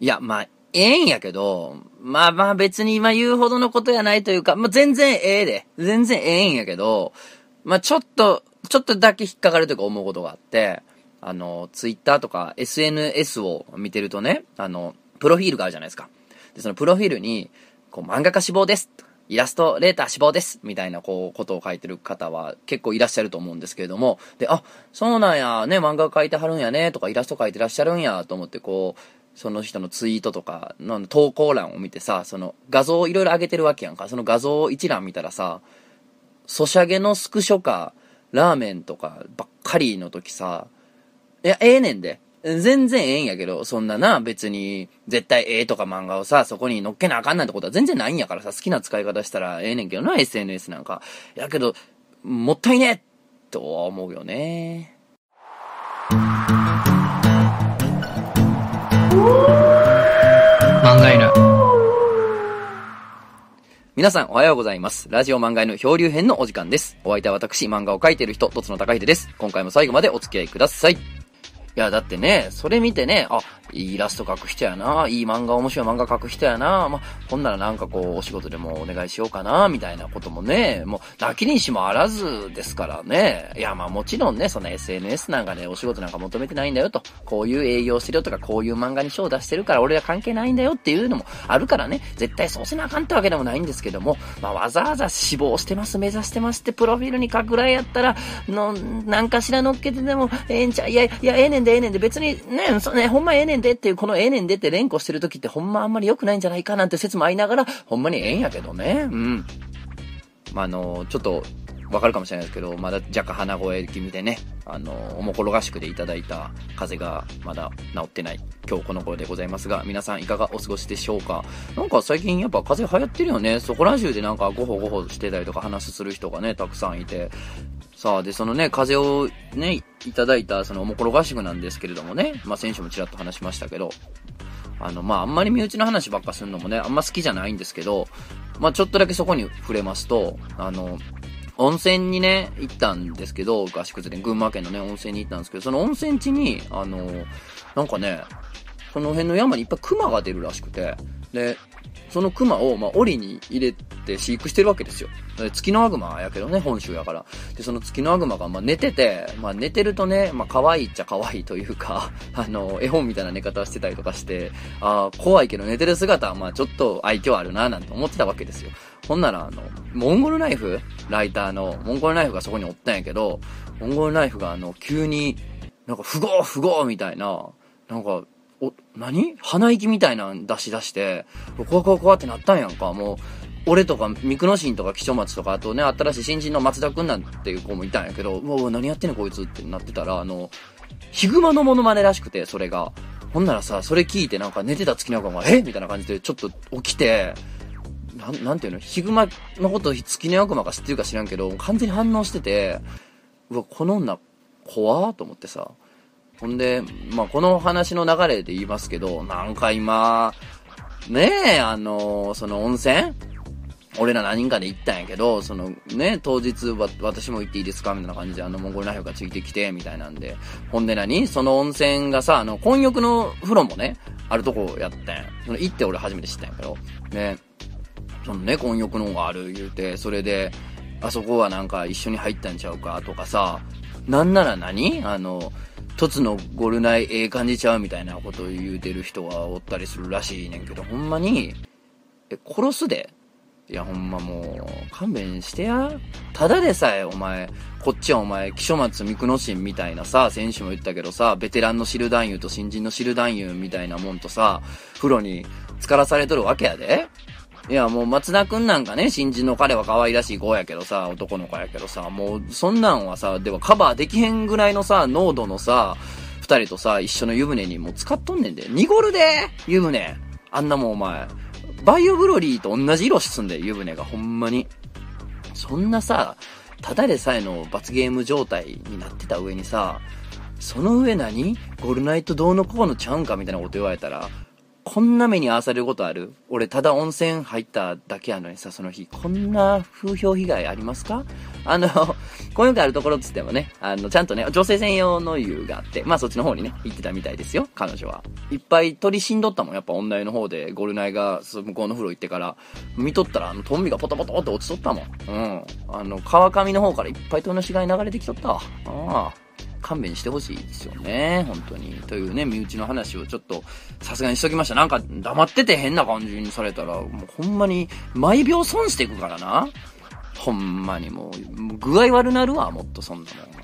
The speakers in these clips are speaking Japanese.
いや、まあ、ええんやけど、まあまあ別に今言うほどのことやないというか、まあ全然ええで。全然ええんやけど、まあちょっと、ちょっとだけ引っかかるというか思うことがあって、あの、ツイッターとか SNS を見てるとね、あの、プロフィールがあるじゃないですか。で、そのプロフィールに、こう、漫画家志望です。イラストレーター志望です。みたいな、こう、ことを書いてる方は結構いらっしゃると思うんですけれども、で、あ、そうなんや、ね、漫画描いてはるんやね、とか、イラスト描いてらっしゃるんや、と思って、こう、その人のツイートとかの投稿欄を見てさ、その画像をいろいろ上げてるわけやんか。その画像一覧見たらさ、ソシャゲのスクショか、ラーメンとかばっかりの時さ、いや、ええねんで。全然ええんやけど、そんなな、別に、絶対ええとか漫画をさ、そこに乗っけなあかんなんてことは全然ないんやからさ、好きな使い方したらええねんけどな、SNS なんか。やけど、もったいねとは思うよね。漫画犬。皆さんおはようございます。ラジオ漫画犬漂流編のお時間です。お相手は私、漫画を描いている人、とつのたかひでです。今回も最後までお付き合いください。いや、だってね、それ見てね、あ、いいイラスト描く人やな、いい漫画、面白い漫画描く人やな、まあ、ほんならなんかこう、お仕事でもお願いしようかな、みたいなこともね、もう、泣きにしもあらずですからね。いや、まあもちろんね、その SNS なんかね、お仕事なんか求めてないんだよと。こういう営業してるよとか、こういう漫画に賞出してるから、俺は関係ないんだよっていうのもあるからね、絶対そうせなあかんってわけでもないんですけども、まあわざわざ志望してます、目指してますってプロフィールに書くぐらいやったら、の、なんかしら乗っけてでも、ええんちゃ、いや、いや、ええねんでええねんで、別にね、そね、ほんまええねんでっていう、このええねんでって連呼してる時ってほんまあんまり良くないんじゃないかなんて説もありながら、ほんまにええんやけどね。うん。まあ、あの、ちょっと、わかるかもしれないですけど、まだ若干鼻声気味でね、あの、おもころ合宿でいただいた風邪がまだ治ってない今日この頃でございますが、皆さんいかがお過ごしでしょうか？なんか最近やっぱ風邪流行ってるよね。そこら中でなんかごほごほしてたりとか話する人がね、たくさんいて。さあ、で、そのね、風邪をね、いただいたそのおもころ合宿なんですけれどもね、まあ先週もちらっと話しましたけど、あの、まあ、あんまり身内の話ばっかするのもね、あんま好きじゃないんですけど、まあ、ちょっとだけそこに触れますと、あの、温泉にね、行ったんですけど、合宿でね群馬県のね、温泉に行ったんですけど、その温泉地に、あの、なんかね、その辺の山にいっぱい熊が出るらしくて、で、その熊を、まあ、檻に入れて飼育してるわけですよ。で月のアグマやけどね、本州やから。で、その月のアグマが、まあ、寝てて、まあ、寝てるとね、まあ、可愛いっちゃ可愛いというか、あの、絵本みたいな寝方してたりとかして、ああ、怖いけど寝てる姿は、まあ、ちょっと愛嬌あるな、なんて思ってたわけですよ。ほんなら、あの、モンゴルナイフ？ライターの、モンゴルナイフがそこにおったんやけど、モンゴルナイフが、あの、急に、なんか、不合不合みたいな、なんか、お、何？鼻息みたいなの出し出して、怖怖怖ってなったんやんか。もう、俺とか、ミクノシンとか、木曽松とか、あとね、新しい新人の松田くんなんていう子もいたんやけど、うわ、何やってんのこいつってなってたら、あの、ヒグマのモノマネらしくて、それが。ほんならさ、それ聞いてなんか寝てた月の子が、え？みたいな感じでちょっと起きて、なん、なんていうの？ヒグマのこと月の悪魔か知ってるか知らんけど、完全に反応してて、うわ、この女、怖ーと思ってさ。ほんで、まあ、この話の流れで言いますけど、なんか今、ねえ、あのー、その温泉？俺ら何人かで行ったんやけど、そのね、当日わ、私も行っていいですか？みたいな感じで、あの、モンゴルナイフがついてきて、みたいなんで。ほんで何？その温泉がさ、あの、混浴の風呂もね、あるとこやったんや。その、行って俺初めて知ったんやけど。ね、そのね、混浴の方がある言うて、それで、あそこはなんか一緒に入ったんちゃうかとかさ、なんなら何？あの、つのゴルナイええ感じちゃうみたいなことを言うてる人がおったりするらしいねんけど、ほんまに、え、殺すで？いや、ほんまもう、勘弁してや。ただでさえ、お前、こっちはお前、木書松三久新みたいなさ、選手も言ったけどさ、ベテランの汁男優と新人の汁男優みたいなもんとさ、風呂に浸からされとるわけやで。いや、もう松田くんなんかね、新人の彼は可愛らしい子やけどさ、男の子やけどさ、もう、そんなんはさ、ではカバーできへんぐらいのさ、濃度のさ、二人とさ、一緒の湯船にもう使っとんねんで。濁るで湯船。あんなもんお前。バイオブロリーと同じ色すんで、湯船がほんまに。そんなさ、ただでさえの罰ゲーム状態になってた上にさ、その上何？ゴールナイトどうのこうのちゃうんかみたいなこと言われたら、こんな目に遭わされることある？俺ただ温泉入っただけやのにさ、その日。こんな風評被害ありますか？あの、混浴あるところっつってもね、あの、ちゃんとね、女性専用の湯があって、まあそっちの方にね、行ってたみたいですよ、彼女は。いっぱい鳥死んどったもん、やっぱ女湯の方で、ゴルナイが向こうの風呂行ってから、見とったら、あの、トンビがポトポトって落ちとったもん。うん。あの、川上の方からいっぱい鳥の死骸流れてきとったわ。ああ。勘弁してほしいですよね。本当に。というね、身内の話をちょっと、さすがにしときました。なんか、黙ってて変な感じにされたら、もうほんまに、毎秒損していくからな。ほんまにもう、具合悪なるわ、もっとそんなもん。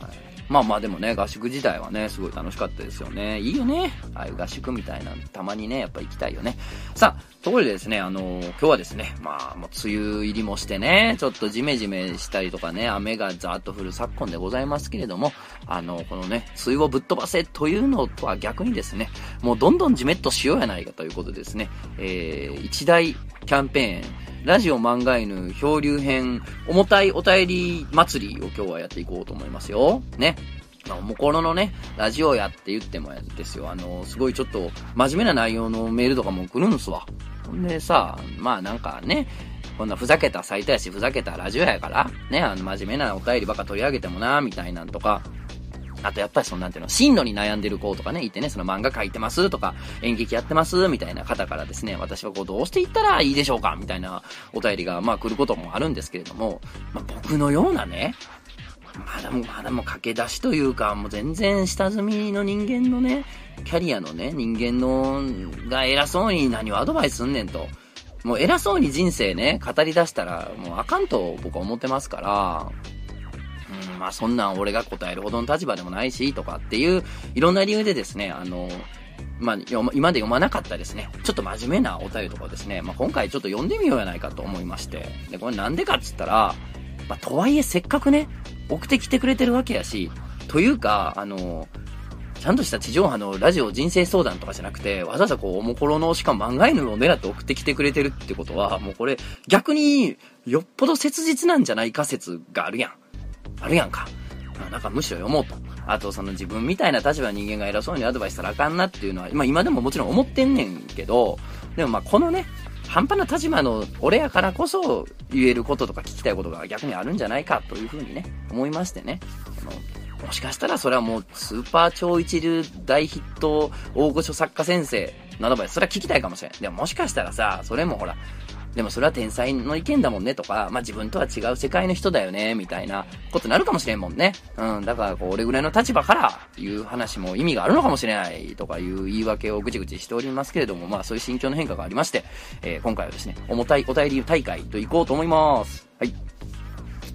まあまあでもね、合宿自体はね、すごい楽しかったですよね。いいよね。ああいう合宿みたいな、たまにね、やっぱ行きたいよね。さあ、ところでですね、あのー、今日はですね、まあ、もう梅雨入りもしてね、ちょっとジメジメしたりとかね、雨がザーッと降る昨今でございますけれども、あのー、このね、梅雨をぶっ飛ばせというのとは逆にですね、もうどんどんジメッとしようやないかということですね、えー、一大キャンペーン、ラジオ漫画犬漂流編重たいお便り祭りを今日はやっていこうと思いますよ。ね。まあ、もころのね、ラジオやって言ってもですよ。あの、すごいちょっと真面目な内容のメールとかも来るんすわ。ほんでさ、まあなんかね、こんなふざけたサイトやし、ふざけたラジオやから、ね、あの、真面目なお便りばっか取り上げてもな、みたいなんとか、あとやっぱりそのなんていうの、進路に悩んでる子とかね、いてね、その漫画描いてますとか、演劇やってますみたいな方からですね、私はこうどうしていったらいいでしょうかみたいなお便りがまあ来ることもあるんですけれども、まあ僕のようなね、まだも、まだもう駆け出しというか、もう全然下積みの人間のね、キャリアのね、人間の、が偉そうに何をアドバイスすんねんと。もう偉そうに人生ね、語り出したら、もうあかんと僕は思ってますから、うん、まあそんなん俺が答えるほどの立場でもないし、とかっていう、いろんな理由でですね、あの、まあ、今まで読まなかったですね、ちょっと真面目なお便りとかですね、まあ、今回ちょっと読んでみようやないかと思いまして、で、これなんでかっつったら、まあ、とはいえせっかくね、送ってきてくれてるわけやし、というか、あの、ちゃんとした地上波のラジオ人生相談とかじゃなくて、わざわざこう、おもころのしかも漫画犬を狙って送ってきてくれてるってことは、もうこれ、逆に、よっぽど切実なんじゃないか説があるやん。あるやんか。なんかむしろ読もうと。あと、その自分みたいな立場の人間が偉そうにアドバイスしたらあかんなっていうのは、まあ今でももちろん思ってんねんけど、でもまあこのね、半端な立場の俺やからこそ言えることとか聞きたいことが逆にあるんじゃないかというふうにね、思いましてね。もしかしたらそれはもうスーパー超一流大ヒット大御所作家先生のアドバイス、それは聞きたいかもしれん。でももしかしたらさ、それもほら、でもそれは天才の意見だもんねとか、まあ自分とは違う世界の人だよね、みたいなことになるかもしれんもんね。うん、だからこう、俺ぐらいの立場から言う話も意味があるのかもしれないとかいう言い訳をぐちぐちしておりますけれども、まあそういう心境の変化がありまして、えー、今回はですね、重たいお便り大会と行こうと思います。はい。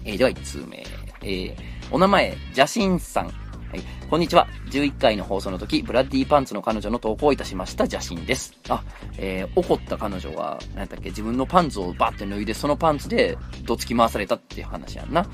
えー、では1通目。えー、お名前、ジャシンさん。はい。こんにちは。11回の放送の時、ブラッディパンツの彼女の投稿をいたしました写真です。あ、えー、怒った彼女は、何だっけ、自分のパンツをバッて脱いで、そのパンツで、どつき回されたっていう話やんな。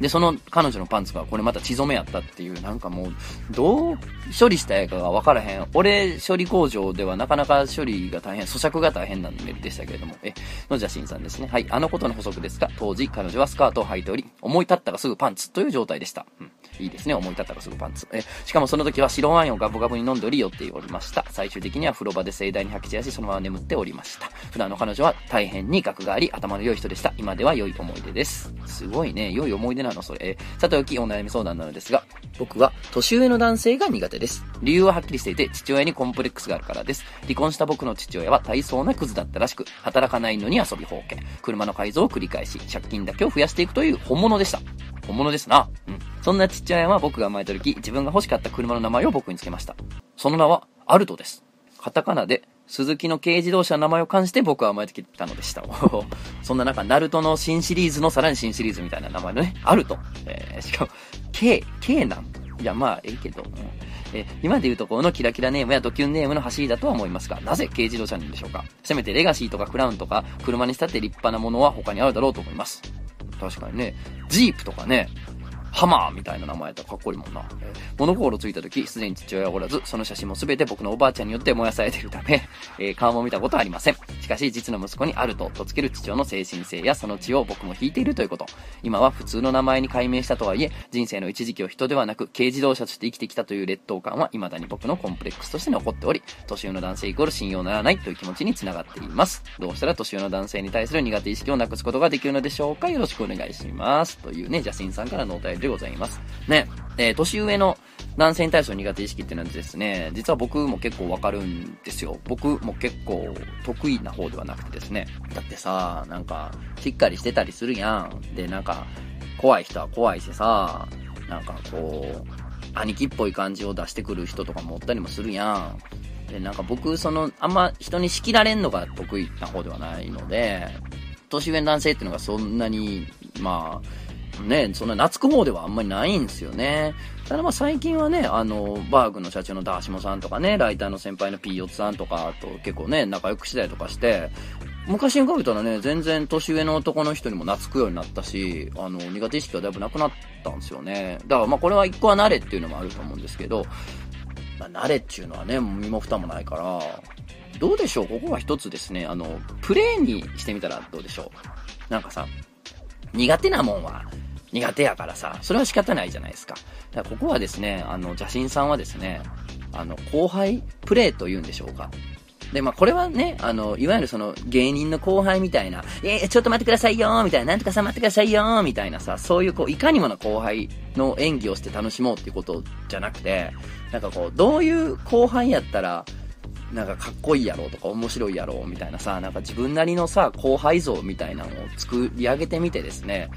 で、その彼女のパンツがこれまた血染めやったっていう、なんかもう、どう処理したやかがわからへん。俺、処理工場ではなかなか処理が大変、咀嚼が大変なんでしたけれども、え、の邪神さんですね。はい、あのことの補足ですが、当時彼女はスカートを履いており、思い立ったがすぐパンツという状態でした。うん。いいですね。思い立ったらすぐパンツ。え、しかもその時は白ワインをガブガブに飲んでおり寄っておりました。最終的には風呂場で盛大に吐き散らし、そのまま眠っておりました。普段の彼女は大変に額があり、頭の良い人でした。今では良い思い出です。すごいね。良い思い出なの、それ。さておきお悩み相談なのですが、僕は年上の男性が苦手です。理由ははっきりしていて、父親にコンプレックスがあるからです。離婚した僕の父親は大層なクズだったらしく、働かないのに遊びほうけ、車の改造を繰り返し、借金だけを増やしていくという本物でした。本物ですな。うん。そんな父親は僕が生まれた時、自分が欲しかった車の名前を僕につけました。その名は、アルトです。カタカナで、鈴木の軽自動車の名前を冠して僕は生まれてきたのでした。そんな中、ナルトの新シリーズのさらに新シリーズみたいな名前のね、アルト。えー、しかも、K、K なんいや、まあ、ええけど。えー、今で言うところのキラキラネームやドキュンネームの走りだとは思いますが、なぜ軽自動車なんでしょうか？せめてレガシーとかクラウンとか、車にしたって立派なものは他にあるだろうと思います。確かにね、ジープとかね、ハマーみたいな名前やったらかっこいいもんな。え、物心ついた時、すでに父親はおらず、その写真も全て僕のおばあちゃんによって燃やされているため、えー、顔も見たことはありません。しかし、実の息子にあると、とつける父親の精神性やその血を僕も引いているということ。今は普通の名前に改名したとはいえ、人生の一時期を人ではなく、軽自動車として生きてきたという劣等感は未だに僕のコンプレックスとして残っており、年上の男性イコール信用ならないという気持ちにつながっています。どうしたら年上の男性に対する苦手意識をなくすことができるのでしょうか？よろしくお願いします。というね、ジャスンさんからのお便りでございます。ね、えー、年上の男性に対する苦手意識っていうのはですね、実は僕も結構わかるんですよ。僕も結構得意な方ではなくてですね。だってさ、なんか、しっかりしてたりするやん。で、なんか、怖い人は怖いしさ、なんかこう、兄貴っぽい感じを出してくる人とかもおったりもするやん。で、なんか僕、その、あんま人に仕切られんのが得意な方ではないので、年上の男性っていうのがそんなに、まあ、ね、そんな懐く方ではあんまりないんですよね。ただまあ最近はね、あの、バーグの社長のダーシモさんとかね、ライターの先輩のピーヨツさんとかと結構ね、仲良くしたりとかして、昔に比べたらね、全然年上の男の人にも懐くようになったし、あの、苦手意識はだいぶなくなったんですよね。だからまあこれは一個は慣れっていうのもあると思うんですけど、まあ、慣れっていうのはね、身も蓋もないから、どうでしょう？ここは一つですね、あの、プレイにしてみたらどうでしょう？なんかさ、苦手なもんは苦手やからさ、それは仕方ないじゃないですか。だからここはですね、あの、邪神さんはですね、あの、後輩プレイと言うんでしょうか。で、まあ、これはね、あの、いわゆるその、芸人の後輩みたいな、えー、ちょっと待ってくださいよみたいな、なんとかさ待ってくださいよみたいなさ、そういうこう、いかにもな後輩の演技をして楽しもうっていうことじゃなくて、なんかこう、どういう後輩やったら、なんかかっこいいやろうとか面白いやろうみたいなさ、なんか自分なりのさ、後輩像みたいなのを作り上げてみてですね、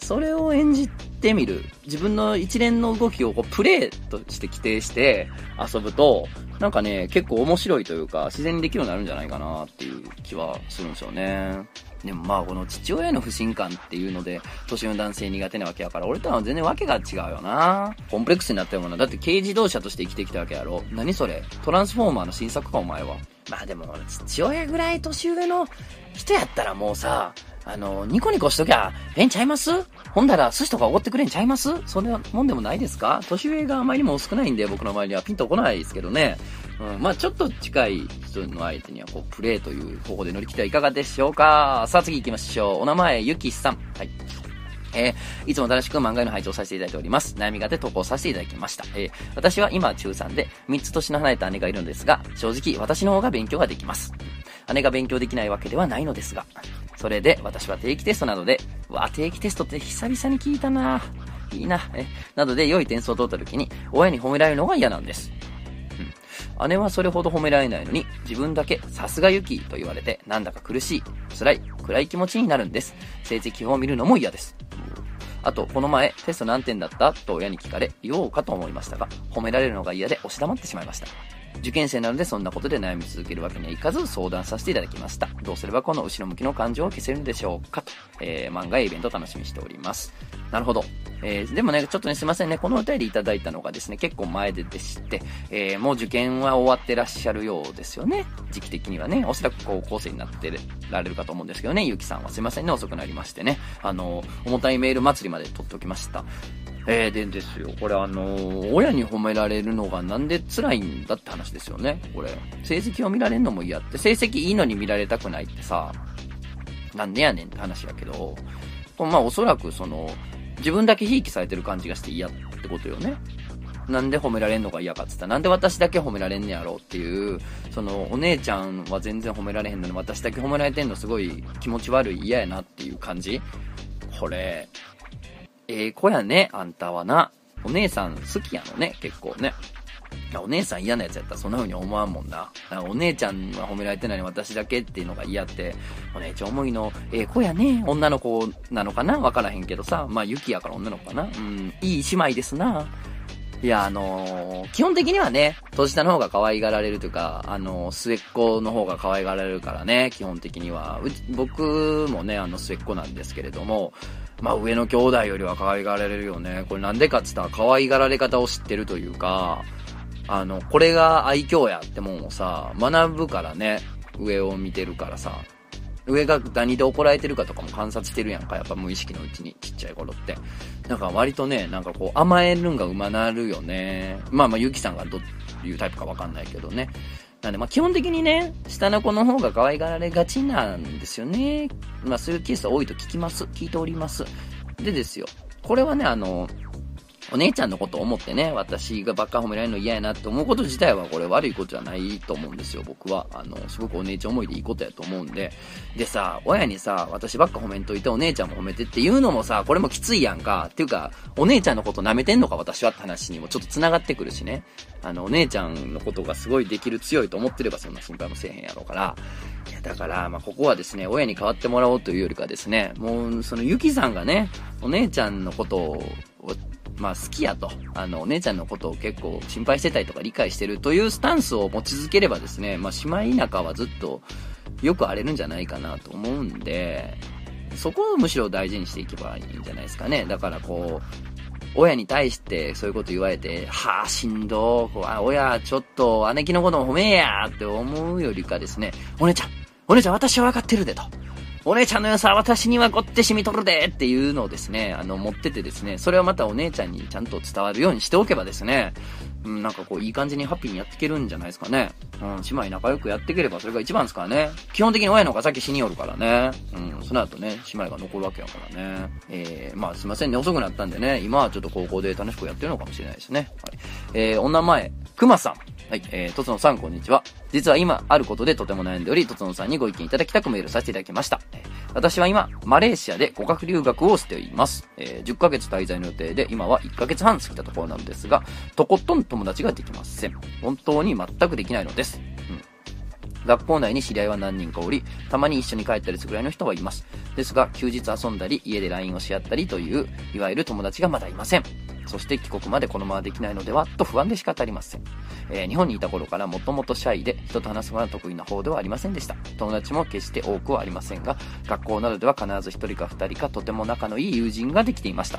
それを演じてみる。自分の一連の動きをこうプレイとして規定して遊ぶと、なんかね、結構面白いというか、自然にできるようになるんじゃないかなっていう気はするんですよね。でもまあこの父親の不信感っていうので、年の男性苦手なわけやから、俺とは全然わけが違うよな。コンプレックスになったような。だって軽自動車として生きてきたわけやろ。何それ？トランスフォーマーの新作かお前は。まあでも、父親ぐらい年上の人やったらもうさ、あの、ニコニコしときゃ、ええんちゃいます？ほんだら寿司とかおごってくれんちゃいます？それはもんでもないですか？年上があまりにも少ないんで、僕の周りにはピンとこないですけどね。うん、まあちょっと近い人の相手には、こう、プレイという方法で乗り切ってはいかがでしょうか？さあ次行きましょう。お名前、ゆきさん。はい。えー、いつも楽しく漫画の配置をさせていただいております。悩みがて投稿させていただきました。えー、私は今中3で3つ年の離れた姉がいるのですが、正直私の方が勉強ができます。姉が勉強できないわけではないのですが、それで私は定期テストなどで、わ、定期テストって久々に聞いたないいな、え、などで良い点数を取った時に、親に褒められるのが嫌なんです。うん。姉はそれほど褒められないのに、自分だけさすがユキと言われて、なんだか苦しい、辛い、暗い気持ちになるんです。成績表を見るのも嫌です。あと、この前、テスト何点だった？と親に聞かれ、言おうかと思いましたが、褒められるのが嫌で押し黙ってしまいました。受験生なのでそんなことで悩み続けるわけにはいかず相談させていただきました。どうすればこの後ろ向きの感情を消せるんでしょうかと、えー、漫画やイベント楽しみにしております。なるほど。えー、でもね、ちょっとね、すいませんね、このお便りいただいたのがですね、結構前ででして、えー、もう受験は終わってらっしゃるようですよね。時期的にはね、おそらく高校生になってられるかと思うんですけどね、ゆきさんはすいませんね、遅くなりましてね。あの、重たいメール祭りまで取っておきました。えー、でですよ、これあのー、親に褒められるのがなんで辛いんだって話ですよね、これ。成績を見られるのも嫌って、成績いいのに見られたくないってさ、なんでやねんって話やけど、まあおそらくその、自分だけひいきされてる感じがして嫌ってことよね。なんで褒められんのが嫌かって言ったら、なんで私だけ褒められんねやろうっていう、その、お姉ちゃんは全然褒められへんのに、私だけ褒められてんのすごい気持ち悪い嫌やなっていう感じ。これ、ええ子やね、あんたはな。お姉さん好きやのね、結構ね。いやお姉さん嫌なやつやったらそんな風に思わんもんな。お姉ちゃんは褒められてないのに私だけっていうのが嫌って、お姉ちゃん思いの、ええ子やね、女の子なのかな？わからへんけどさ、まあ、ユキやから女の子かなうん、いい姉妹ですな。いや、あのー、基本的にはね、年下の方が可愛がられるというか、あのー、末っ子の方が可愛がられるからね、基本的には。僕もね、あの、末っ子なんですけれども、まあ上の兄弟よりは可愛がられるよね。これなんでかっつったら可愛がられ方を知ってるというか、あの、これが愛嬌やってもんをさ、学ぶからね、上を見てるからさ、上が何で怒られてるかとかも観察してるやんか、やっぱ無意識のうちに、ちっちゃい頃って。なんか割とね、なんかこう甘えるんがうまなるよね。まあまあゆきさんがどういうタイプかわかんないけどね。なんで、まあ、基本的にね、下の子の方が可愛がられがちなんですよね。まあ、そういうケースは多いと聞きます。聞いております。でですよ。これはね、あの、お姉ちゃんのことを思ってね、私がばっか褒められるの嫌やなって思うこと自体はこれ悪いことじゃないと思うんですよ、僕は。あの、すごくお姉ちゃん思いでいいことやと思うんで。でさ、親にさ、私ばっか褒めんといてお姉ちゃんも褒めてっていうのもさ、これもきついやんか。っていうか、お姉ちゃんのこと舐めてんのか私はって話にもちょっと繋がってくるしね。あの、お姉ちゃんのことがすごいできる強いと思ってればそんな心配もせえへんやろうから。いや、だから、まあ、ここはですね、親に代わってもらおうというよりかですね、もう、そのゆきさんがね、お姉ちゃんのことを、まあ好きやと、あの、お姉ちゃんのことを結構心配してたりとか理解してるというスタンスを持ち続ければですね、まあ姉妹仲はずっとよく荒れるんじゃないかなと思うんで、そこをむしろ大事にしていけばいいんじゃないですかね。だからこう、親に対してそういうこと言われて、はあ、しんどこうあ、親、ちょっと姉貴のことも褒めやって思うよりかですね、お姉ちゃん、お姉ちゃん私は分かってるでと。お姉ちゃんの良さは私にはごって染みとるでっていうのをですね、あの、持っててですね、それをまたお姉ちゃんにちゃんと伝わるようにしておけばですね、うん、なんかこう、いい感じにハッピーにやっていけるんじゃないですかね。うん、姉妹仲良くやっていければそれが一番ですからね。基本的に親の方が先死によるからね。うん、その後ね、姉妹が残るわけやからね。えー、まあすいませんね、遅くなったんでね、今はちょっと高校で楽しくやってるのかもしれないですね。はい。えー、お名前、くまさん。はい、えー、とつのさん、こんにちは。実は今、あることでとても悩んでおり、とつのさんにご意見いただきたくメールさせていただきました。私は今、マレーシアで語学留学をしています。えー、10ヶ月滞在の予定で、今は1ヶ月半過ぎたところなのですが、とことん友達ができません。本当に全くできないのです。うん。学校内に知り合いは何人かおり、たまに一緒に帰ったりするぐらいの人はいます。ですが、休日遊んだり、家で LINE をし合ったりという、いわゆる友達がまだいません。そして帰国までこのままできないのではと不安で仕方ありません。えー、日本にいた頃からもともとシャイで人と話すのが得意な方ではありませんでした。友達も決して多くはありませんが、学校などでは必ず1人か2人かとても仲のいい友人ができていました。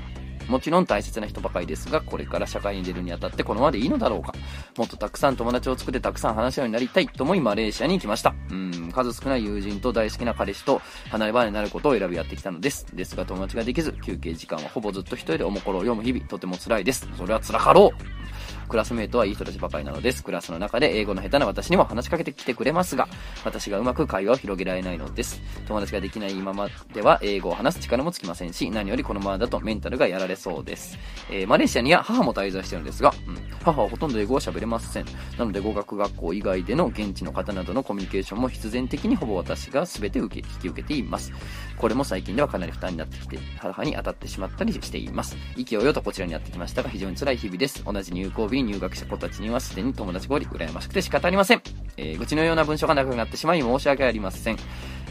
もちろん大切な人ばかりですが、これから社会に出るにあたってこのままでいいのだろうか。もっとたくさん友達を作ってたくさん話し合うようになりたいと思いマレーシアに行きました。うん、数少ない友人と大好きな彼氏と離れ離れになることを選びやってきたのです。ですが友達ができず、休憩時間はほぼずっと一人でおもころを読む日々、とても辛いです。それは辛かろうクラスメイトはいい人たちばかりなのです。クラスの中で英語の下手な私にも話しかけてきてくれますが、私がうまく会話を広げられないのです。友達ができない今までは英語を話す力もつきませんし、何よりこのままだとメンタルがやられそうです。えー、マレーシアには母も滞在してるんですが、うん、母はほとんど英語は喋れません。なので語学学校以外での現地の方などのコミュニケーションも必然的にほぼ私が全て受け、引き受けています。これも最近ではかなり負担になってきて、母に当たってしまったりしています。勢いよとこちらにやってきましたが、非常に辛い日々です。同じ入校日に入学した子たちにはすでに友達がおり、羨ましくて仕方ありません。えー、愚痴のような文章が長くなってしまい申し訳ありません。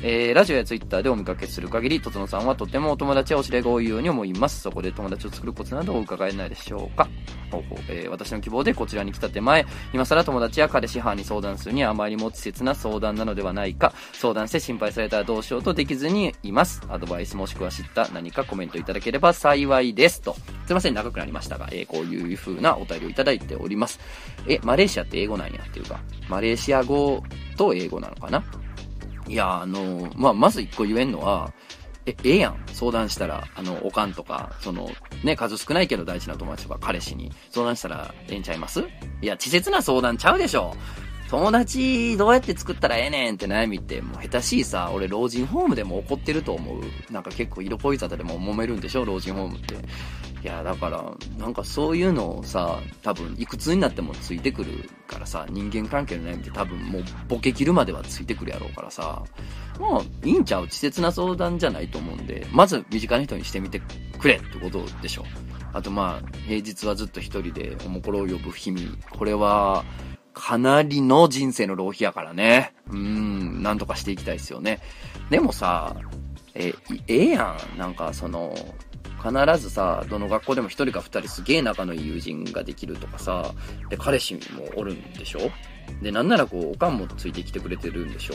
えー、ラジオやツイッターでお見かけする限り、とつのさんはとてもお友達やお知り合いが多いように思います。そこで友達を作るコツなどを伺えないでしょうか。ほうほうえー、私の希望でこちらに来た手前、今更友達や彼氏母に相談するにはあまりにも稚拙な相談なのではないか、相談して心配されたらどうしようとできずにいます。アドバイスもしくは知った何かコメントいただければ幸いです。と。すいません、長くなりましたが、えー、こういう風なお便りをいただいております。え、マレーシアって英語なんやっていうか、マレーシア語と英語なのかないや、あの、まあ、まず一個言えんのは、え、ええやん。相談したら、あの、おかんとか、その、ね、数少ないけど大事な友達とか彼氏に相談したらええんちゃいます？いや、稚拙な相談ちゃうでしょ。友達どうやって作ったらええねんって悩みって、もう下手しいさ、俺老人ホームでも怒ってると思う。なんか結構色恋沙汰でも揉めるんでしょ？老人ホームって。いや、だから、なんかそういうのをさ、多分、いくつになってもついてくるからさ、人間関係の悩みって多分もうボケ切るまではついてくるやろうからさ、まあ、いいんちゃう？稚拙な相談じゃないと思うんで、まず身近な人にしてみてくれってことでしょ。あとまあ、平日はずっと一人でおもころを呼ぶ日々。これは、かなりの人生の浪費やからね。うん、なんとかしていきたいですよね。でもさ、え、ええやん。なんかその、必ずさ、どの学校でも1人か2人すげえ仲のいい友人ができるとかさ、で、彼氏もおるんでしょ？で、なんならこう、おかんもついてきてくれてるんでしょ？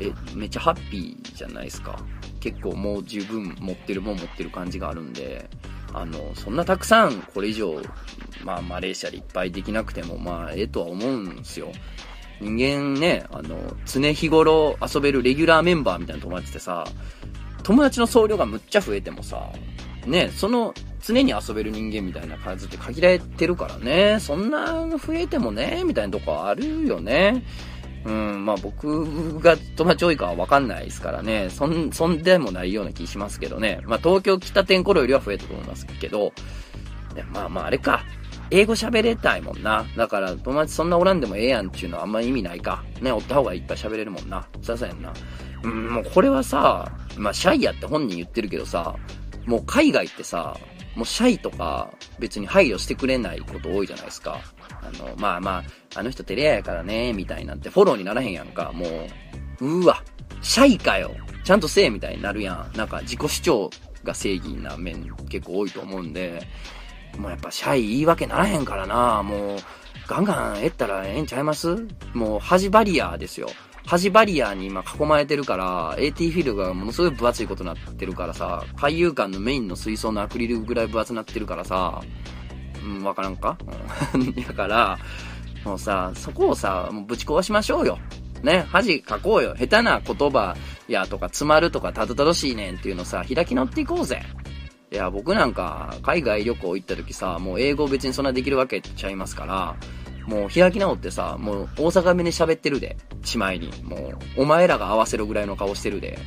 え、めっちゃハッピーじゃないですか。結構もう十分持ってるもん持ってる感じがあるんで、あの、そんなたくさんこれ以上、まあ、マレーシアでいっぱいできなくても、まあ、ええとは思うんすよ。人間ね、あの、常日頃遊べるレギュラーメンバーみたいな友達ってさ、友達の総量がむっちゃ増えてもさ、ね、その、常に遊べる人間みたいな数って限られてるからね、そんな増えてもね、みたいなとこあるよね。うん、まあ僕が友達多いかはわかんないですからね、そん、そんでもないような気しますけどね。まあ東京来た点頃よりは増えたと思いますけど、まあまああれか。英語喋れたいもんな。だから友達そんなおらんでもええやんっていうのはあんま意味ないか。ね、おった方がいっぱい喋れるもんな。ささやんな。うん、もうこれはさ、まあシャイやって本人言ってるけどさ、もう海外ってさ、もうシャイとか別に配慮してくれないこと多いじゃないですか。あの、まあまあ、あの人照れ屋やからね、みたいなんてフォローにならへんやんか。もう、うわ、シャイかよ。ちゃんとせえみたいになるやん。なんか自己主張が正義な面結構多いと思うんで、もうやっぱシャイ言い訳ならへんからな。もう、ガンガン得ったらええんちゃいます？もう端バリアですよ。端バリアに今囲まれてるから、AT フィールドがものすごい分厚いことになってるからさ、海遊館のメインの水槽のアクリルぐらい分厚くなってるからさ、うん、わからんか？だから、もうさ、そこをさ、もうぶち壊しましょうよ。ね、恥書こうよ。下手な言葉やとか、詰まるとか、たどたどしいねんっていうのさ、開き直っていこうぜ。いや、僕なんか、海外旅行行った時さ、もう英語別にそんなできるわけちゃいますから、もう開き直ってさ、もう大阪弁で喋ってるで、しまいに。もう、お前らが合わせるぐらいの顔してるで。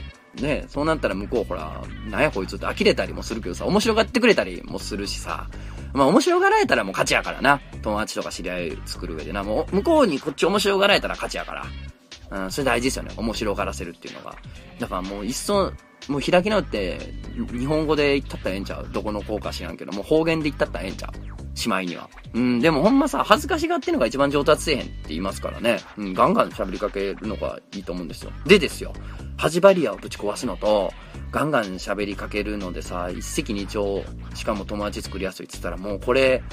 ねそうなったら向こうほら、なんやこいつって呆れたりもするけどさ、面白がってくれたりもするしさ、まあ面白がられたらもう勝ちやからな。友達とか知り合い作る上でな。もう向こうにこっち面白がられたら勝ちやから。うん、それ大事ですよね。面白がらせるっていうのが。だからもう一層、もう開き直って、日本語で言ったったらええんちゃう？どこの効か知らんけど、もう方言で言ったったらええんちゃう？しまいには。うん、でもほんまさ、恥ずかしがってのが一番上達せえへんって言いますからね。うん、ガンガン喋りかけるのがいいと思うんですよ。でですよ。恥バリアをぶち壊すのと、ガンガン喋りかけるのでさ、一石二鳥、しかも友達作りやすいって言ったらもうこれ、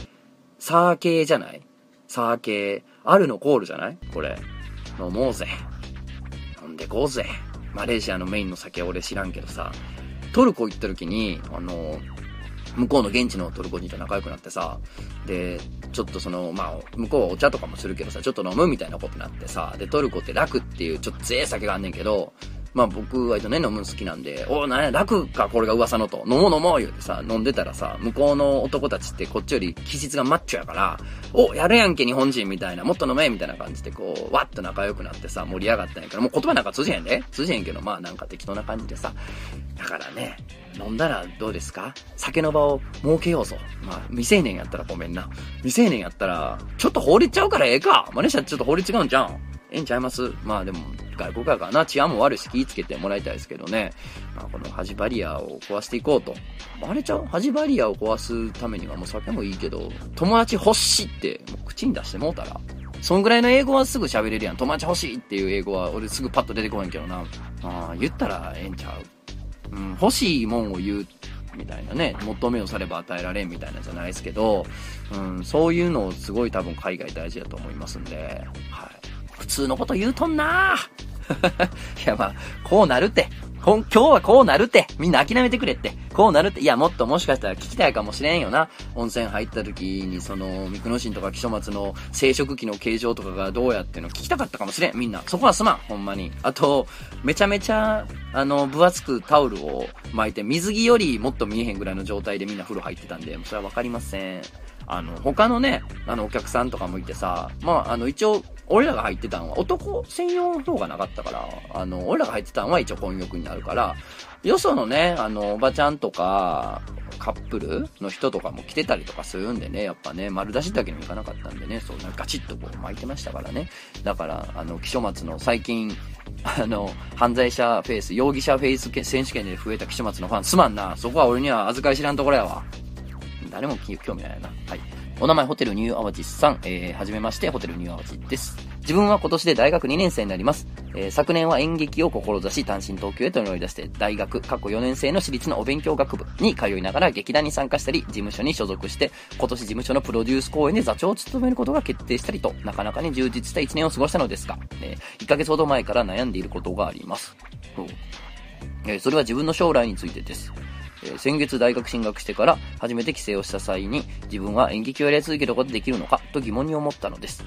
サー系じゃない？サー系。あるのコールじゃない？これ。飲もうぜ。飲んでこうぜ。マレーシアのメインの酒俺知らんけどさ、トルコ行った時に、あの、向こうの現地のトルコ人と仲良くなってさ、で、ちょっとその、まあ、向こうはお茶とかもするけどさ、ちょっと飲むみたいなことになってさ、で、トルコって楽っていうちょっと強い酒があんねんけど、まあ僕割とね、飲むの好きなんで、おなんや、楽か、これが噂のと。飲もう飲もう言うてさ、飲んでたらさ、向こうの男たちってこっちより気質がマッチョやから、お、やるやんけ日本人みたいな、もっと飲めみたいな感じでこう、わっと仲良くなってさ、盛り上がったんやから、もう言葉なんか通じへんで通じへんけど、まあなんか適当な感じでさ。だからね、飲んだらどうですか？酒の場を設けようぞ。まあ、未成年やったらごめんな。未成年やったら、ちょっと法律ちゃうからええか。マネーシャちょっと法律違うんじゃん？ええんちゃいます？まあでも、外国やからな、治安も悪いし気ぃつけてもらいたいですけどね。まあこの端バリアを壊していこうと。あれちゃう？端バリアを壊すためにはもう酒もいいけど、友達欲しいってもう口に出してもうたら。そんぐらいの英語はすぐ喋れるやん。友達欲しいっていう英語は俺すぐパッと出てこへんけどな。ああ、言ったらええんちゃう？うん、欲しいもんを言うみたいなね、求めをされば与えられんみたいなじゃないですけど、うん、そういうのをすごい多分海外大事だと思いますんで、はい。普通のこと言うとんな いやまあ、こうなるって。今日はこうなるって。みんな諦めてくれって。こうなるって。いや、もっともしかしたら聞きたいかもしれんよな。温泉入った時に、その、三久野神とか木曽松の生殖器の形状とかがどうやっての聞きたかったかもしれん。みんな。そこはすまん。ほんまに。あと、めちゃめちゃ、あの、分厚くタオルを巻いて、水着よりもっと見えへんぐらいの状態でみんな風呂入ってたんで、それはわかりません。あの、他のね、あの、お客さんとかもいてさ、まあ、あの、一応、俺らが入ってたんは男専用の方がなかったから、あの、俺らが入ってたんは一応混浴になるから、よそのね、あの、おばちゃんとか、カップルの人とかも来てたりとかするんでね、やっぱね、丸出しだけにもいかなかったんでね、そう、ガチッとこう巻いてましたからね。だから、あの、木書松の最近、あの、犯罪者フェイス、容疑者フェイス選手権で増えた木書松のファン、すまんな。そこは俺には預かり知らんところやわ。誰も興味ないな。はい。お名前、ホテルニューアワジさん。えー、はじめまして、ホテルニューアワジです。自分は今年で大学2年生になります。えー、昨年は演劇を志し、単身東京へと乗り出して、大学、過去4年生の私立のお勉強学部に通いながら劇団に参加したり、事務所に所属して、今年事務所のプロデュース公演で座長を務めることが決定したりと、なかなかに充実した1年を過ごしたのですが、えー、1ヶ月ほど前から悩んでいることがあります。えー、それは自分の将来についてです。えー、先月大学進学してから初めて帰省をした際に自分は演劇をやり続けることができるのかと疑問に思ったのです。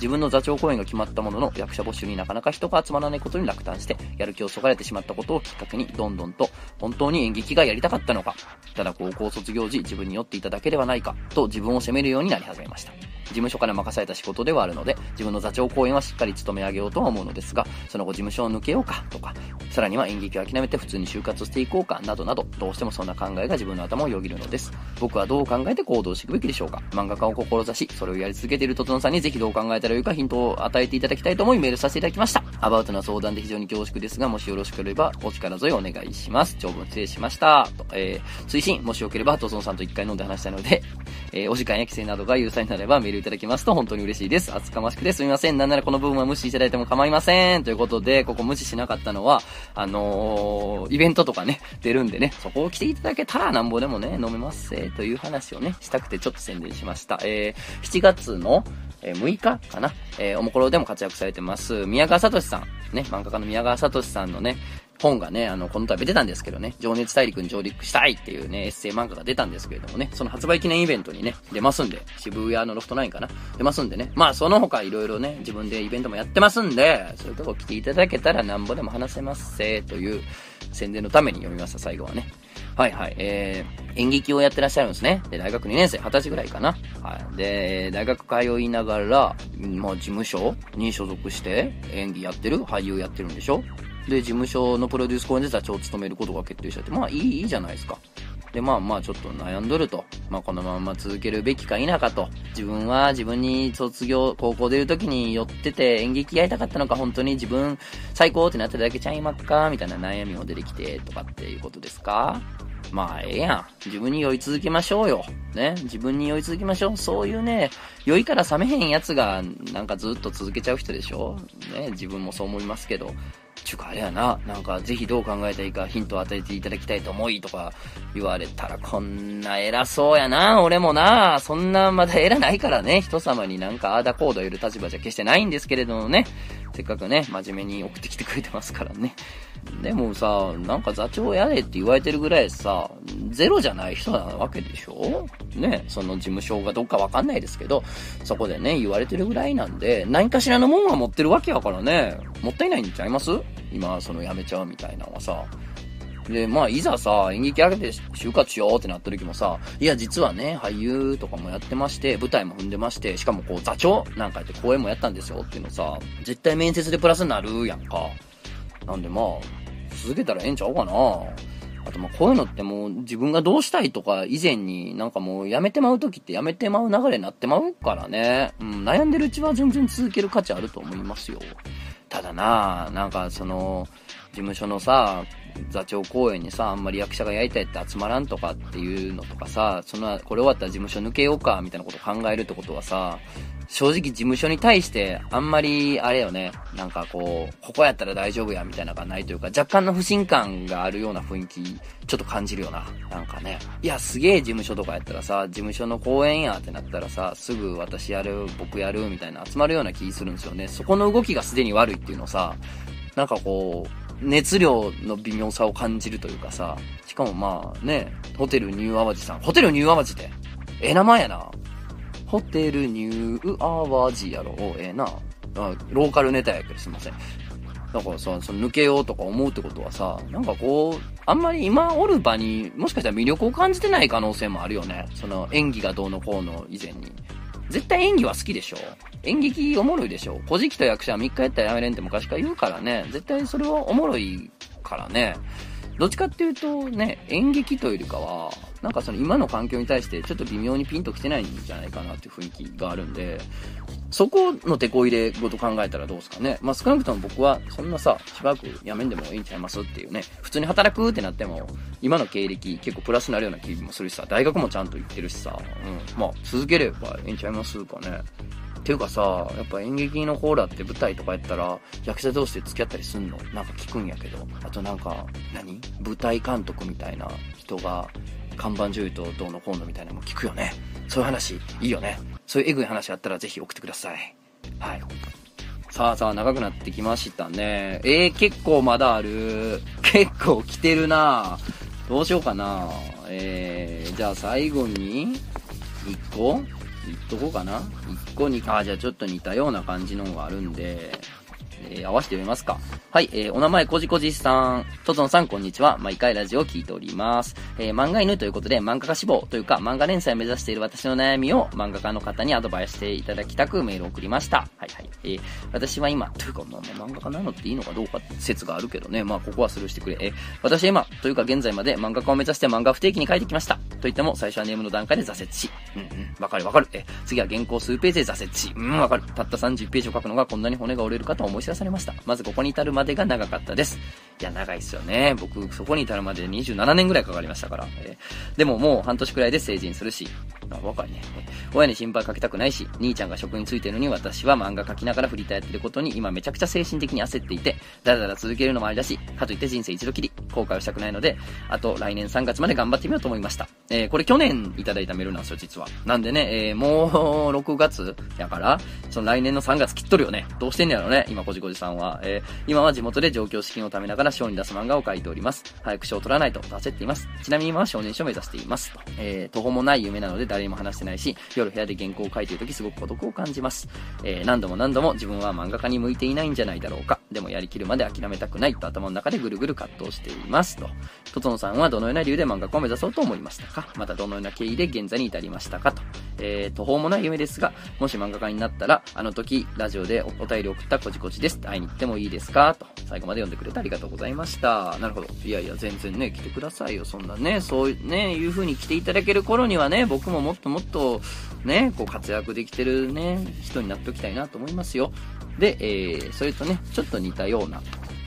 自分の座長公演が決まったものの役者募集になかなか人が集まらないことに落胆してやる気をそがれてしまったことをきっかけにどんどんと本当に演劇がやりたかったのかただ高校卒業時自分に酔っていただけではないかと自分を責めるようになり始めました事務所から任された仕事ではあるので、自分の座長公演はしっかり務め上げようとは思うのですが、その後事務所を抜けようかとか、さらには演劇を諦めて普通に就活していこうかなどなど、どうしてもそんな考えが自分の頭をよぎるのです。僕はどう考えて行動していくべきでしょうか漫画家を志し、それをやり続けているとつのさんにぜひどう考えたらよいかヒントを与えていただきたいと思いメールさせていただきました。アバウトな相談で非常に恐縮ですが、もしよろしければお力添えお願いします。長文失礼しました。と、えー、推進、もしよければ、とつのさんと一回飲んで話したいので、えー、お時間や規制などが許されなればメールいただきますと本当に嬉しいです。厚かましくてすみません。なんならこの部分は無視いただいても構いません。ということで、ここ無視しなかったのは、あのー、イベントとかね、出るんでね、そこを来ていただけたらなんぼでもね、飲めますえという話をね、したくてちょっと宣伝しました。えー、7月の、え6日かなえー、おもころでも活躍されてます、宮川聡さん。ね、漫画家の宮川聡さんのね、本がね、あの、この度出たんですけどね、情熱大陸に上陸したいっていうね、エッセイ漫画が出たんですけれどもね、その発売記念イベントにね、出ますんで、渋谷のロフト9かな出ますんでね、まあその他いろいろね、自分でイベントもやってますんで、そういうとこ来ていただけたらなんぼでも話せますせという宣伝のために読みました、最後はね。はいはい。えー、演劇をやってらっしゃるんですね。で、大学2年生、20歳ぐらいかな。はい。で、大学通いながら、まあ、事務所に所属して演技やってる俳優やってるんでしょで、事務所のプロデュース公演で座長を務めることが決定しちゃって、まあいい、いいじゃないですか。で、まあまあちょっと悩んどると。まあこのまま続けるべきか否かと。自分は自分に卒業、高校出る時に寄ってて演劇やりたかったのか本当に自分最高ってなっただけちゃいまっか？みたいな悩みも出てきてとかっていうことですか？まあ、ええやん。自分に酔い続けましょうよ。ね？自分に酔い続けましょう。そういうね、酔いから冷めへんやつが、なんかずっと続けちゃう人でしょ？ね？自分もそう思いますけど。ちゅうかあれやな、なんかぜひどう考えたらいいかヒントを与えていただきたいと思いとか言われたらこんな偉そうやな、俺もな、そんなまだ偉ないからね、人様になんかあーだコード言る立場じゃ決してないんですけれどもね、せっかくね、真面目に送ってきてくれてますからね。でもさ、なんか座長やれって言われてるぐらいさ、ゼロじゃない人なわけでしょ？ね、その事務所がどっかわかんないですけど、そこでね、言われてるぐらいなんで、何かしらのもんは持ってるわけやからね、もったいないんちゃいます？今、その辞めちゃうみたいなのはさ。で、まあ、いざさ、演劇上げて就活しようってなった時もさ、いや、実はね、俳優とかもやってまして、舞台も踏んでまして、しかもこう、座長なんかやって公演もやったんですよっていうのさ、絶対面接でプラスになるやんか。なんでまあ、続けたらええんちゃうかな。あとまあこういうのってもう自分がどうしたいとか以前になんかもうやめてまう時ってやめてまう流れになってまうからね。うん、悩んでるうちは全然続ける価値あると思いますよ。ただななんかその、事務所のさ、座長公演にさ、あんまり役者がやりたいって集まらんとかっていうのとかさ、その、これ終わったら事務所抜けようか、みたいなこと考えるってことはさ、正直事務所に対してあんまりあれよね、なんかこう、ここやったら大丈夫やみたいなのがないというか、若干の不信感があるような雰囲気、ちょっと感じるよな。なんかね。いや、すげえ事務所とかやったらさ、事務所の公演やってなったらさ、すぐ私やる、僕やるみたいな集まるような気するんですよね。そこの動きがすでに悪いっていうのさ、なんかこう、熱量の微妙さを感じるというかさ、しかもまあね、ホテルニューアワジさん。ホテルニューアワジって、ええ名前やな。ホテルニューアワジやろ。ええな。ローカルネタやけどすいません。だからさ、その抜けようとか思うってことはさ、なんかこう、あんまり今おる場にもしかしたら魅力を感じてない可能性もあるよね。その演技がどうのこうの以前に。絶対演技は好きでしょ演劇おもろいでしょ古事記と役者は3日やったらやめれんって昔から言うからね。絶対それはおもろいからね。どっちかっていうとね、演劇というよりかは、なんかその今の環境に対してちょっと微妙にピンときてないんじゃないかなっていう雰囲気があるんで、そこの手こ入れごと考えたらどうですかね。まあ少なくとも僕はそんなさ、しばらくやめんでもいいんちゃいますっていうね、普通に働くってなっても、今の経歴結構プラスになるような気もするしさ、大学もちゃんと行ってるしさ、うん、まあ続ければいいんちゃいますかね。ていうかさ、やっぱ演劇のコーラって舞台とかやったら、役者同士で付き合ったりすんの？なんか聞くんやけど。あとなんか、何？舞台監督みたいな人が、看板女優とどうのこうのみたいなのも聞くよね。そういう話、いいよね。そういうエグい話あったらぜひ送ってください。はい。さあさあ、長くなってきましたね。えー、結構まだある。結構来てるなどうしようかなえー、じゃあ最後に、1個？いっとこうかな。1個に、あ、じゃあちょっと似たような感じのがあるんで、えー、合わせて読みますか。はい、えー、お名前、こじこじさん。とつのさん、こんにちは。毎回ラジオを聞いております。えー、漫画犬ということで、漫画家志望というか、漫画連載を目指している私の悩みを漫画家の方にアドバイスしていただきたくメールを送りました。はいはい。えー、私は今、というか、まあ、漫画家なのっていいのかどうか説があるけどね。まあ、ここはスルーしてくれ。えー、私は今、というか現在まで漫画家を目指して漫画不定期に書いてきました。と言っても、最初はネームの段階で挫折し。うんうん、わかるわかる。え、次は原稿数ページで挫折し。うん、わかる。たった30ページを書くのがこんなに骨が折れるかと思い知らされました。まずここに至るまでが長かったです。いや、長いっすよね。僕、そこに至るまで27年ぐらいかかりましたから。えー、でももう半年くらいで成人するし、あ、若いね。親に心配かけたくないし、兄ちゃんが職に就いてるのに私は漫画描きながらフリーターやってることに今めちゃくちゃ精神的に焦っていて、だらだら続けるのもありだし、かといって人生一度きり、後悔をしたくないので、あと来年3月まで頑張ってみようと思いました。えー、これ去年いただいたメールなんですよ、実は。なんでね、えー、もう6月やから、その来年の3月切っとるよね。どうしてんねやろね、今こじこじさんは。えー、今は地元で上京資金を貯めながら賞に出す漫画を描いております。早く賞を取らないと焦っています。ちなみに今は少年賞を目指しています。と。えー、途方もない夢なので誰にも話してないし、夜部屋で原稿を書いている時すごく孤独を感じます。えー、何度も何度も自分は漫画家に向いていないんじゃないだろうか。でもやりきるまで諦めたくないと頭の中でぐるぐる葛藤しています。と。とつのさんはどのような理由で漫画家を目指そうと思いましたか？またどのような経緯で現在に至りましたか？と。えー、途方もない夢ですが、もし漫画家になったら、あの時、ラジオでお便り送ったこじこじです。会いに行ってもいいですか？と。最後まで読んでくれてありがとうございました。なるほど。いやいや、全然ね、来てくださいよ。そんなね、そういうね、いう風に来ていただける頃にはね、僕ももっともっと、ね、こう活躍できてるね、人になっておきたいなと思いますよ。で、えー、それとね、ちょっと似たような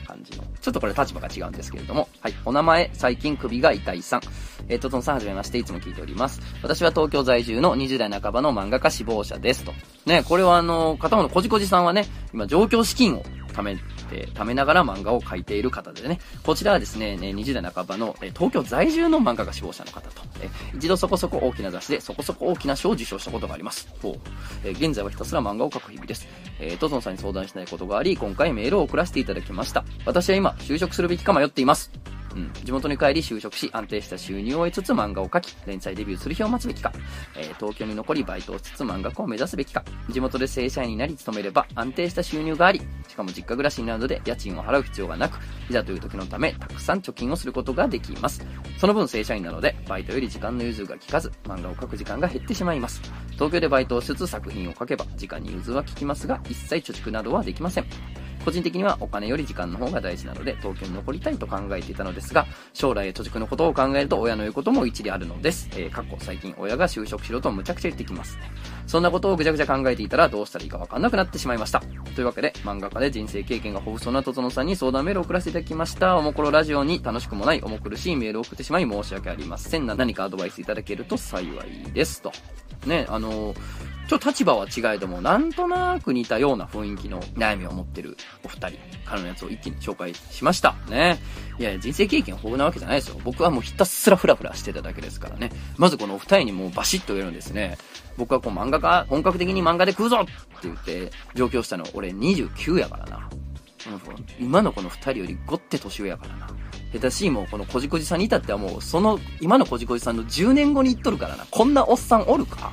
感じの、ちょっとこれ立場が違うんですけれども、はい、お名前、最近首が痛いさん。えー、ととんさんはじめまして、いつも聞いております。私は東京在住の20代半ばの漫画家志望者ですと。ね、これはあの、片方のこじこじさんはね、今上京資金を貯めて、貯めながら漫画を描いている方でね、こちらはですね、ね20代半ばの、え東京在住の漫画家志望者の方と、え一度そこそこ大きな雑誌でそこそこ大きな賞を受賞したことがあります。ほう。え現在はひたすら漫画を描く日々です。えー、トゾンさんに相談しないことがあり、今回メールを送らせていただきました。私は今、就職するべきか迷っています。うん、地元に帰り就職し、安定した収入を得つつ漫画を描き、連載デビューする日を待つべきか、えー、東京に残りバイトをしつつ漫画家を目指すべきか、地元で正社員になり勤めれば安定した収入があり、しかも実家暮らしになるので家賃を払う必要がなく、いざという時のため、たくさん貯金をすることができます。その分正社員なので、バイトより時間の融通が利かず、漫画を描く時間が減ってしまいます。東京でバイトをしつつ作品を描けば、時間に融通は効きますが、一切貯蓄などはできません。個人的にはお金より時間の方が大事なので、東京に残りたいと考えていたのですが、将来貯蓄のことを考えると親の言うことも一理あるのです。えー、かっこ最近親が就職しろとむちゃくちゃ言ってきます。そんなことをぐちゃぐちゃ考えていたらどうしたらいいかわかんなくなってしまいました。というわけで、漫画家で人生経験が豊富そうなとつのさんに相談メールを送らせていただきました。おもころラジオに楽しくもない重苦しいメールを送ってしまい申し訳ありません。何かアドバイスいただけると幸いです。と。ね、あのちょっと立場は違えども、なんとなく似たような雰囲気の悩みを持ってるお二人からのやつを一気に紹介しました。ね。いや人生経験豊富なわけじゃないですよ。僕はもうひたすらフラフラしてただけですからね。まずこのお二人にもうバシッと言えるんですね。僕はこう漫画家、本格的に漫画で食うぞって言って上京したの俺29やからな。今のこの二人よりごって年上やからな。下手しいもうこのこじこじさんに至ってはもうその今のこじこじさんの10年後に言っとるからな。こんなおっさんおるか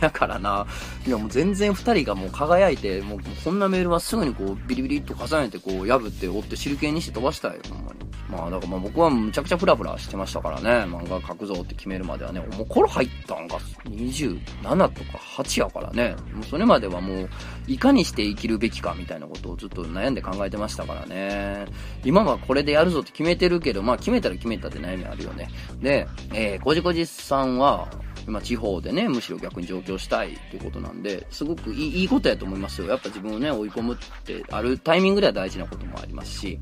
やからな。いやもう全然二人がもう輝いて、もうこんなメールはすぐにこうビリビリっと重ねてこう破って折って汁系にして飛ばしたい、ほんまに。まあだからまあ僕はむちゃくちゃフラフラしてましたからね。漫画描くぞって決めるまではね。もうこれ入ったんが27とか8やからね。もうそれまではもういかにして生きるべきかみたいなことをずっと悩んで考えてましたからね。今はこれでやるぞって決めてるけど、まあ決めたら決めたって悩みあるよね。で、えー、こじこじさんは、今地方でね、むしろ逆に上京したいっていうことなんで、すごくいいいいことやと思いますよ。やっぱ自分をね、追い込むって、あるタイミングでは大事なこともありますし、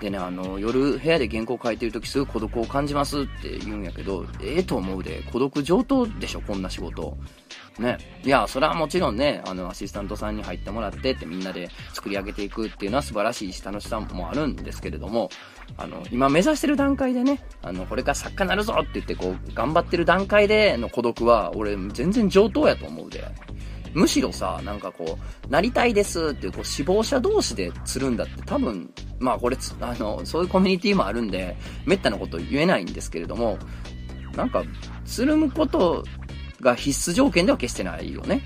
でね、あの、夜部屋で原稿書いてるときすぐ孤独を感じますって言うんやけど、ええー、と思うで、孤独上等でしょ、こんな仕事。ね。いや、それはもちろんね、あの、アシスタントさんに入ってもらってってみんなで作り上げていくっていうのは素晴らしいし楽しさもあるんですけれども、あの、今目指してる段階でね、あの、これから作家になるぞって言ってこう、頑張ってる段階での孤独は、俺全然上等やと思うで。むしろさ、なんかこう、なりたいですっていう、こう、死亡者同士で釣るんだって多分、まあこれあの、そういうコミュニティもあるんで、めったなこと言えないんですけれども、なんか、つるむことが必須条件では決してないよね。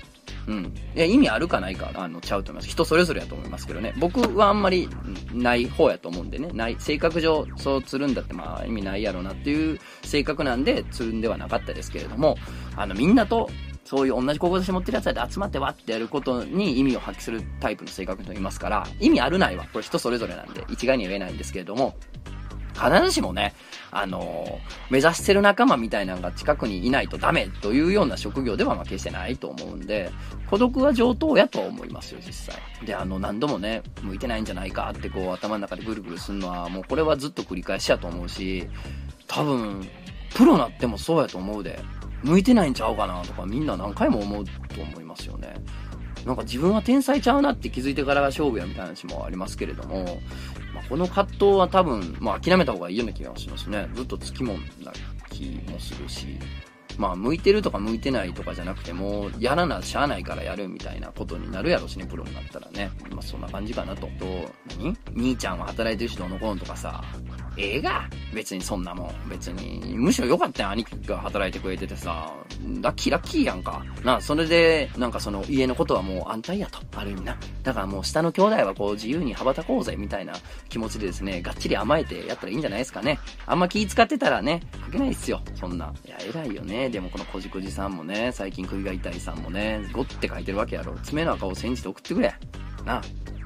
うん。いや、意味あるかないか、あの、ちゃうと思います。人それぞれやと思いますけどね。僕はあんまりない方やと思うんでね。ない、性格上、そうつるんだってまあ意味ないやろうなっていう性格なんで、つるんではなかったですけれども、あの、みんなと、そういう同じ志持ってるやつらで集まってわってやることに意味を発揮するタイプの性格の人いますから、意味あるないは、これ人それぞれなんで、一概には言えないんですけれども、必ずしもね、あの、目指してる仲間みたいなのが近くにいないとダメというような職業ではまあ決してないと思うんで、孤独は上等やとは思いますよ、実際。で、あの、何度もね、向いてないんじゃないかってこう頭の中でぐるぐるするのは、もうこれはずっと繰り返しやと思うし、多分、プロなってもそうやと思うで、向いてないんちゃうかなとかみんな何回も思うと思いますよね。なんか自分は天才ちゃうなって気づいてからが勝負やみたいな話もありますけれども、この葛藤は多分、まあ、諦めた方がいいような気がしますね。ずっとつきもんな気もするし。まあ、向いてるとか向いてないとかじゃなくても、やらなしゃあないからやるみたいなことになるやろしね、プロになったらね。まあ、そんな感じかなと。と、何兄ちゃんは働いてる人の子とかさ、ええが別にそんなもん。別に、むしろ良かったよ、兄貴が働いてくれててさ、ラッキーラッキーやんか。な、それで、なんかその家のことはもう安泰やと。ある意味な。だからもう下の兄弟はこう自由に羽ばたこうぜ、みたいな気持ちでですね、がっちり甘えてやったらいいんじゃないですかね。あんま気使ってたらね、書けないっすよ、そんな。いや、偉いよね。でもこのこじこじさんもね、最近首が痛いさんもね、ゴって書いてるわけやろ。爪の赤を煎じて送ってくれ。な。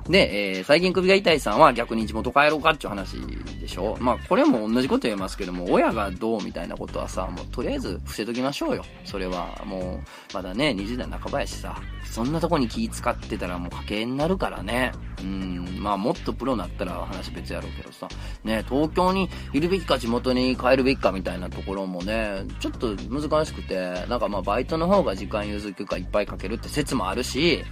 で、えー、最近首が痛いさんは逆に地元帰ろうかっていう話でしょ？まあ、これも同じこと言えますけども、親がどうみたいなことはさ、もうとりあえず伏せときましょうよ。それは、もう、まだね、20代半ばやしさ、そんなとこに気使ってたらもう家計になるからね。うん、まあ、もっとプロになったら話別やろうけどさ、ね、東京にいるべきか地元に帰るべきかみたいなところもね、ちょっと難しくて、なんかまあ、バイトの方が時間譲る休暇いっぱいかけるって説もあるし、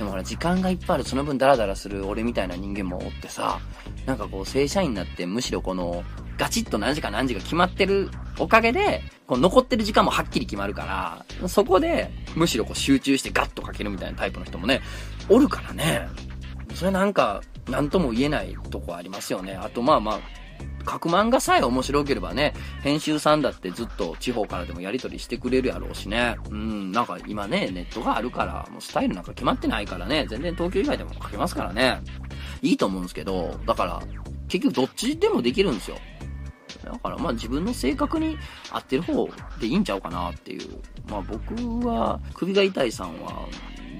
でもほら、時間がいっぱいある、その分ダラダラする俺みたいな人間もおってさ、なんかこう、正社員になって、むしろこの、ガチッと何時か何時が決まってるおかげで、こう残ってる時間もはっきり決まるから、そこで、むしろこう集中してガッとかけるみたいなタイプの人もね、おるからね。それなんか、なんとも言えないとこありますよね。あとまあまあ、書く漫画さえ面白ければね、編集さんだってずっと地方からでもやり取りしてくれるやろうしね。うん、なんか今ね、ネットがあるから、もうスタイルなんか決まってないからね、全然東京以外でも書けますからね。いいと思うんですけど、だから、結局どっちでもできるんですよ。だからまあ自分の性格に合ってる方でいいんちゃうかなっていう。まあ僕は首が痛いさんは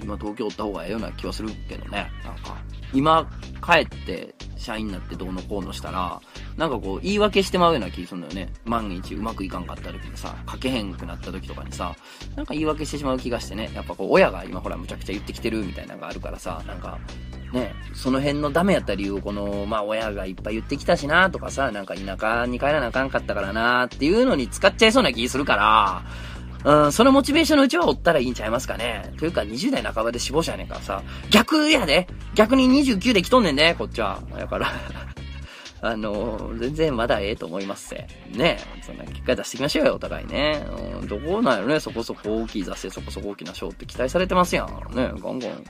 今東京おった方がええような気はするけどね。なんか今帰って社員になってどうのこうのしたら、なんかこう、言い訳してまうような気するんだよね。万一うまくいかんかった時にさ、書けへんくなった時とかにさ、なんか言い訳してしまう気がしてね。やっぱこう、親が今ほらむちゃくちゃ言ってきてるみたいなのがあるからさ、なんか、ね、その辺のダメやった理由をこの、まあ親がいっぱい言ってきたしなとかさ、なんか田舎に帰らなあかんかったからなっていうのに使っちゃいそうな気するから、うん、そのモチベーションのうちはおったらいいんちゃいますかね。というか、20代半ばで死亡者やねんからさ、逆やで逆に29で来とんねんね、こっちは。だから あの、全然まだええと思いますせ。ねそんな結果出していきましょうよ、お互いね。うん、どこなんやろね、そこそこ大きい雑誌そこそこ大きな賞って期待されてますやん。ねガンガン。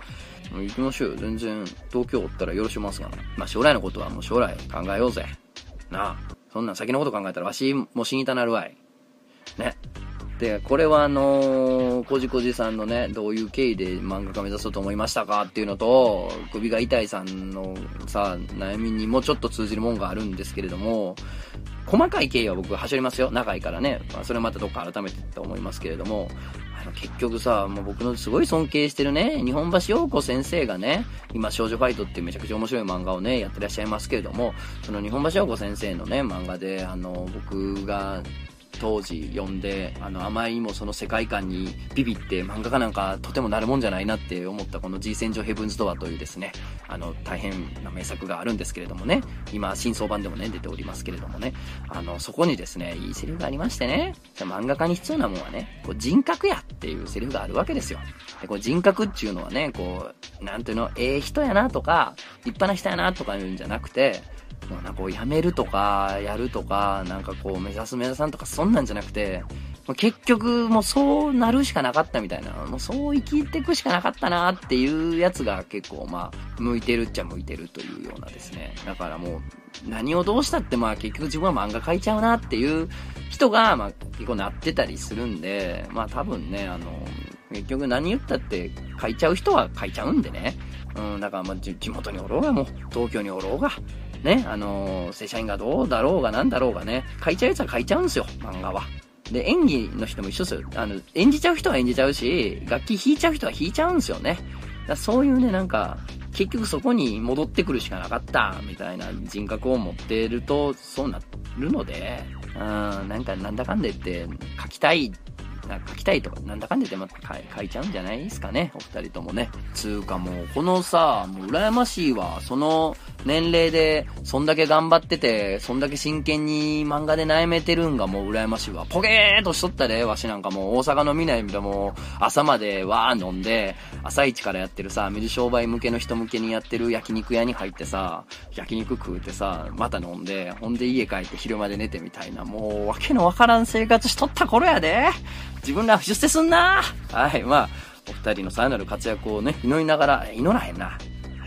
行きましょうよ。全然、東京おったらよろしますがな。まあ、将来のことはもう将来考えようぜ。なあ。そんなん先のこと考えたらわしも死にたなるわい。ね。で、これはあのー、こじこじさんのね、どういう経緯で漫画家目指そうと思いましたか？っていうのと、首が痛いさんのさ、悩みにもちょっと通じるもんがあるんですけれども、細かい経緯は僕走りますよ。長いからね。まあ、それはまたどっか改めてと思いますけれども、あの、結局さ、もう僕のすごい尊敬してるね、日本橋陽子先生がね、今、少女ファイトっていうめちゃくちゃ面白い漫画をね、やってらっしゃいますけれども、その日本橋陽子先生のね、漫画で、あの、僕が当時読んで、あの、あまりにもその世界観にビビって漫画家なんかとてもなるもんじゃないなって思ったこの G 戦場ヘブンズドアというですね、あの、大変な名作があるんですけれどもね、今、新装版でもね、出ておりますけれどもね、あの、そこにですね、いいセリフがありましてね、漫画家に必要なもんはね、こう人格やっていうセリフがあるわけですよ。で、こう人格っていうのはね、こう、なんていうの、ええ人やなとか、立派な人やなとか言うんじゃなくて、もうなんかこうやめるとか、やるとか、なんかこう目指す目指さんとかそんなんじゃなくて、もう結局もうそうなるしかなかったみたいな、もうそう生きていくしかなかったなっていうやつが結構まあ、向いてるっちゃ向いてるというようなですね。だからもう、何をどうしたってまあ結局自分は漫画描いちゃうなっていう人がまあ結構なってたりするんで、まあ多分ね、あの、結局何言ったって書いちゃう人は書いちゃうんでね。うん、だからまあ地元におろうがもう、東京におろうが、ね、あのー、正社員がどうだろうがなんだろうがね、書いちゃうやつは書いちゃうんすよ、漫画は。で、演技の人も一緒ですよ。あの、演じちゃう人は演じちゃうし、楽器弾いちゃう人は弾いちゃうんですよね。だそういうね、なんか、結局そこに戻ってくるしかなかった、みたいな人格を持っていると、そうなるので、うん、なんかなんだかんでって書きたいなんか書きたいとか、なんだかんだでま書いちゃうんじゃないですかね、お二人ともね。つうかもう、このさ、もう羨ましいわ。その年齢で、そんだけ頑張ってて、そんだけ真剣に漫画で悩めてるんがもう羨ましいわ。ポケーとしとったで、わしなんかもう大阪の南でも朝までわー飲んで、朝一からやってるさ、水商売向けの人向けにやってる焼肉屋に入ってさ、焼肉食うてさ、また飲んで、ほんで家帰って昼まで寝てみたいな、もうわけのわからん生活しとった頃やで。自分ら出世すんなはい、まあ、お二人のさらなる活躍をね、祈りながら、祈らへんな。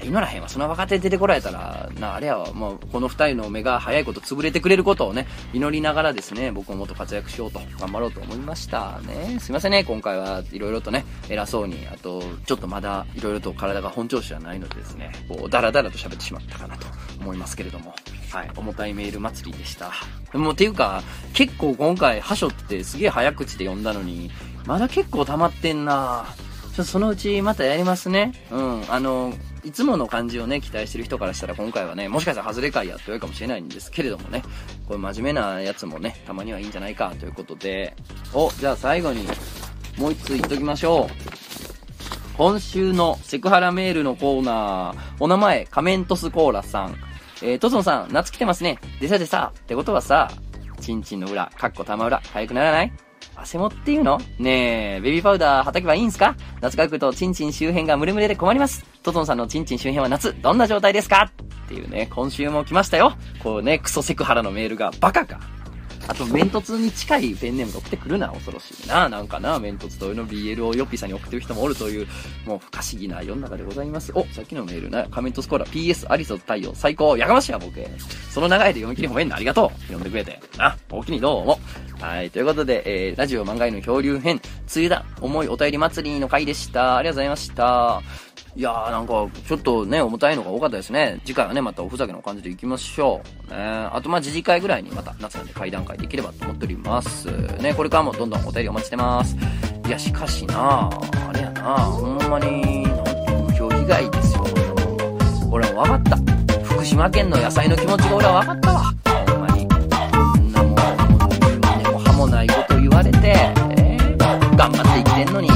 祈らへんわ。その若手出てこられたら、な、あれやわ、もう、この二人の目が早いこと潰れてくれることをね、祈りながらですね、僕ももっと活躍しようと、頑張ろうと思いましたね。すいませんね、今回はいろいろとね、偉そうに、あと、ちょっとまだいろいろと体が本調子じゃないのでですね、こう、ダラダラと喋ってしまったかなと思いますけれども。はい、重たいメール祭りでした。もう、ていうか、結構今回、はしょってすげえ早口で読んだのに、まだ結構溜まってんなぁちょっとそのうちまたやりますね。うん。あの、いつもの感じをね、期待してる人からしたら今回はね、もしかしたら外れ会やって言うかもしれないんですけれどもね、これ真面目なやつもね、たまにはいいんじゃないかということで、お、じゃあ最後に、もう一つ言っときましょう。今週のセクハラメールのコーナー、お名前、カメントスコーラさん。えー、トゾンさん、夏来てますね。でさでさ、ってことはさ、チンチンの裏、かっこ玉裏、早くならない？汗もっていうの？ねえ、ベビーパウダー叩けばいいんすか？夏が来るとチンチン周辺がムレムレで困ります。トトンさんのチンチン周辺は夏、どんな状態ですか？っていうね、今週も来ましたよ。こうね、クソセクハラのメールがバカか。あと、メントツに近いペンネームが送ってくるな、恐ろしいな。なんかな、メントツというの BL をヨッピーさんに送ってる人もおるという、もう不可思議な世の中でございます。お、さっきのメールな、カメントスコーラ、PS アリソ太陽、最高、やかましいわ、僕。その長いで読み切り褒めんのありがとう。読んでくれて。な、おおきにどうも。はい、ということで、えー、ラジオ漫画への漂流編、梅雨だ、重いお便り祭りの回でした。ありがとうございました。いやーなんか、ちょっとね、重たいのが多かったですね。次回はね、またおふざけの感じでいきましょう。ねあと、まあ、次次回ぐらいにまた夏なんで会談会できればと思っております。ね、これからもどんどんお便りお待ちしてます。いや、しかしなあれやなほんまに、風評被害ですよ、俺も分かった。福島県の野菜の気持ちが俺は分かったわ。ほんまに。そんなもう、根も葉もないこと言われて、えー、頑張って生きてんのに、